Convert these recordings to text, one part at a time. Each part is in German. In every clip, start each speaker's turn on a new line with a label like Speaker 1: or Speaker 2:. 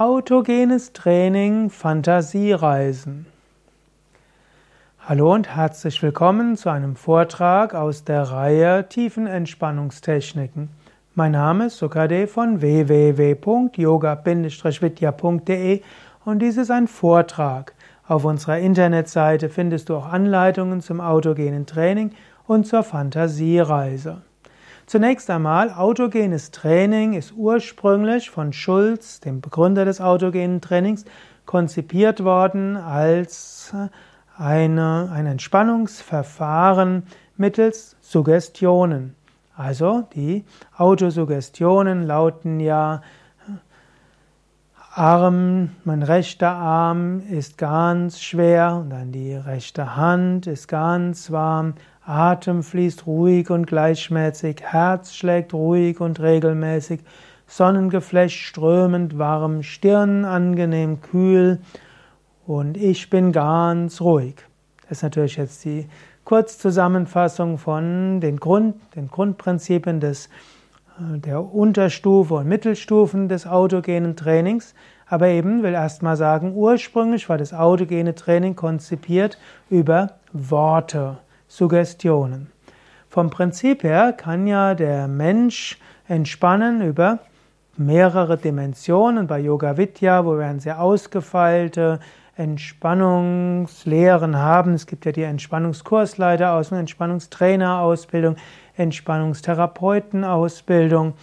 Speaker 1: Autogenes Training Fantasiereisen. Hallo und herzlich willkommen zu einem Vortrag aus der Reihe Tiefenentspannungstechniken. Mein Name ist Sukade von www.yoga-vidya.de und dies ist ein Vortrag. Auf unserer Internetseite findest du auch Anleitungen zum autogenen Training und zur Fantasiereise. Zunächst einmal, autogenes Training ist ursprünglich von Schulz, dem Begründer des autogenen Trainings, konzipiert worden als eine, ein Entspannungsverfahren mittels Suggestionen. Also die Autosuggestionen lauten ja Arm, mein rechter Arm ist ganz schwer und dann die rechte Hand ist ganz warm, Atem fließt ruhig und gleichmäßig, Herz schlägt ruhig und regelmäßig, Sonnengeflecht strömend warm, Stirn angenehm kühl und ich bin ganz ruhig. Das ist natürlich jetzt die Kurzzusammenfassung von den, Grund, den Grundprinzipien des, äh, der Unterstufe und Mittelstufen des autogenen Trainings. Aber eben will erstmal sagen, ursprünglich war das autogene Training konzipiert über Worte. Suggestionen. Vom Prinzip her kann ja der Mensch entspannen über mehrere Dimensionen. Bei Yoga Vidya, wo wir eine sehr ausgefeilte Entspannungslehren haben. Es gibt ja die Entspannungskursleiterausbildung, Entspannungstrainerausbildung, Entspannungstherapeutenausbildung.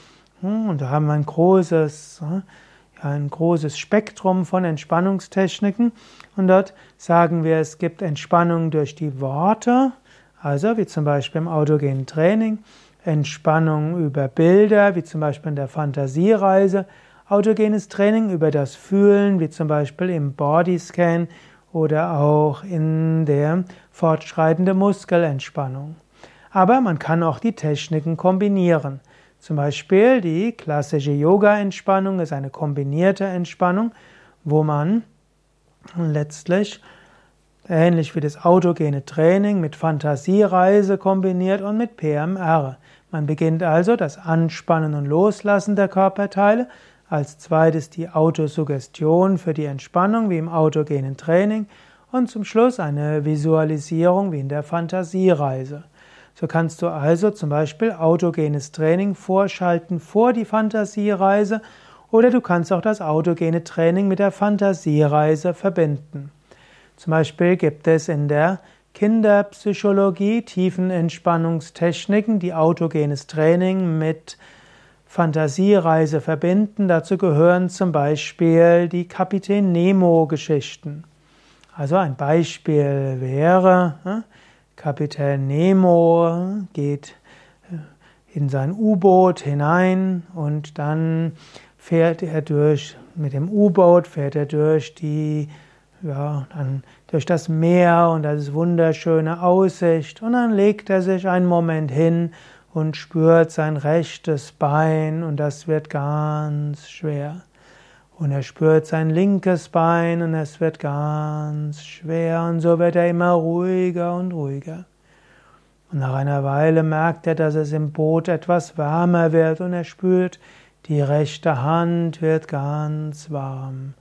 Speaker 1: Hm, und da haben wir ein großes, ein großes Spektrum von Entspannungstechniken. Und dort sagen wir, es gibt Entspannung durch die Worte, also wie zum Beispiel im autogenen Training, Entspannung über Bilder, wie zum Beispiel in der Fantasiereise, autogenes Training über das Fühlen, wie zum Beispiel im Bodyscan oder auch in der fortschreitende Muskelentspannung. Aber man kann auch die Techniken kombinieren. Zum Beispiel die klassische Yoga-Entspannung ist eine kombinierte Entspannung, wo man letztlich ähnlich wie das autogene Training mit Fantasiereise kombiniert und mit PMR. Man beginnt also das Anspannen und Loslassen der Körperteile, als zweites die Autosuggestion für die Entspannung wie im autogenen Training und zum Schluss eine Visualisierung wie in der Fantasiereise. So kannst du also zum Beispiel autogenes Training vorschalten vor die Fantasiereise oder du kannst auch das autogene Training mit der Fantasiereise verbinden. Zum Beispiel gibt es in der Kinderpsychologie Tiefenentspannungstechniken, die autogenes Training mit Fantasiereise verbinden. Dazu gehören zum Beispiel die Kapitän Nemo Geschichten. Also ein Beispiel wäre, hm, Kapitän Nemo geht äh, in sein U-Boot hinein und dann fährt er durch, mit dem U-Boot fährt er durch die ja, dann durch das Meer und das wunderschöne Aussicht und dann legt er sich einen Moment hin und spürt sein rechtes Bein und das wird ganz schwer. Und er spürt sein linkes Bein und es wird ganz schwer und so wird er immer ruhiger und ruhiger. Und nach einer Weile merkt er, dass es im Boot etwas wärmer wird und er spürt, die rechte Hand wird ganz warm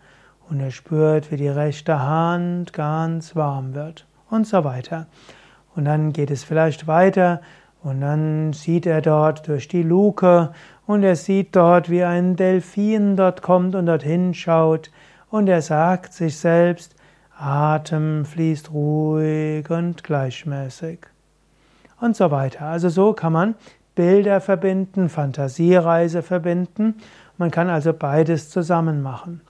Speaker 1: und er spürt, wie die rechte Hand ganz warm wird und so weiter. Und dann geht es vielleicht weiter und dann sieht er dort durch die Luke und er sieht dort, wie ein Delfin dort kommt und dorthin schaut und er sagt sich selbst, Atem fließt ruhig und gleichmäßig. Und so weiter. Also so kann man Bilder verbinden, Fantasiereise verbinden. Man kann also beides zusammen machen.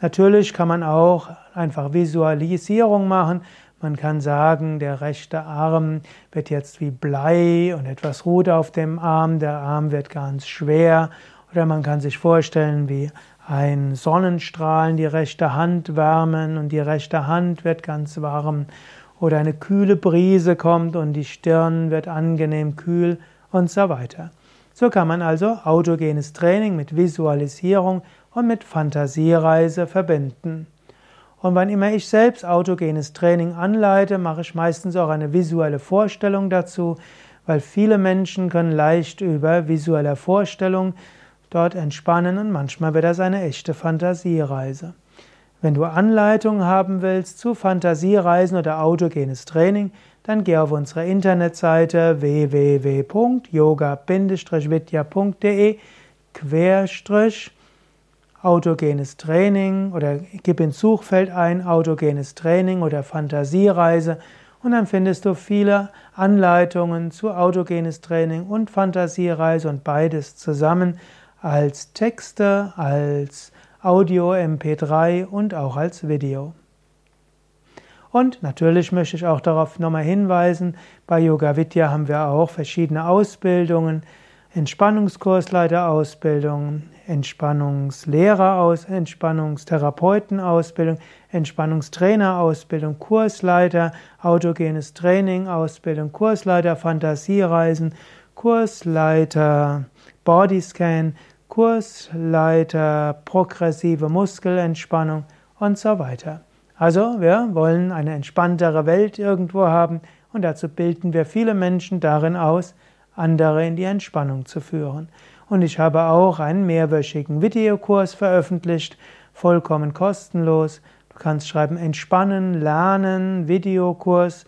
Speaker 1: Natürlich kann man auch einfach Visualisierung machen. Man kann sagen, der rechte Arm wird jetzt wie Blei und etwas ruht auf dem Arm, der Arm wird ganz schwer. Oder man kann sich vorstellen, wie ein Sonnenstrahlen die rechte Hand wärmen und die rechte Hand wird ganz warm. Oder eine kühle Brise kommt und die Stirn wird angenehm kühl und so weiter. So kann man also autogenes Training mit Visualisierung und mit Fantasiereise verbinden. Und wann immer ich selbst autogenes Training anleite, mache ich meistens auch eine visuelle Vorstellung dazu, weil viele Menschen können leicht über visuelle Vorstellung dort entspannen und manchmal wird das eine echte Fantasiereise. Wenn du Anleitungen haben willst zu Fantasiereisen oder autogenes Training, dann geh auf unsere Internetseite www.yoga-vidya.de Querstrich autogenes Training oder gib ins Suchfeld ein autogenes Training oder Fantasiereise und dann findest du viele Anleitungen zu autogenes Training und Fantasiereise und beides zusammen als Texte, als Audio MP3 und auch als Video. Und natürlich möchte ich auch darauf nochmal hinweisen, bei Yoga Vidya haben wir auch verschiedene Ausbildungen, Entspannungskursleiterausbildung, Entspannungslehreraus, Entspannungstherapeutenausbildung, Entspannungstrainerausbildung, Kursleiter, autogenes Training, Ausbildung, Kursleiter, Fantasiereisen, Kursleiter, Bodyscan, Kursleiter, progressive Muskelentspannung und so weiter. Also, wir wollen eine entspanntere Welt irgendwo haben und dazu bilden wir viele Menschen darin aus, andere in die Entspannung zu führen. Und ich habe auch einen mehrwöchigen Videokurs veröffentlicht, vollkommen kostenlos. Du kannst schreiben Entspannen, Lernen, Videokurs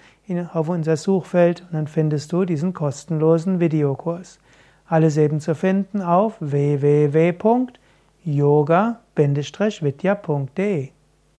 Speaker 1: auf unser Suchfeld und dann findest du diesen kostenlosen Videokurs. Alles eben zu finden auf www.yoga-vidya.de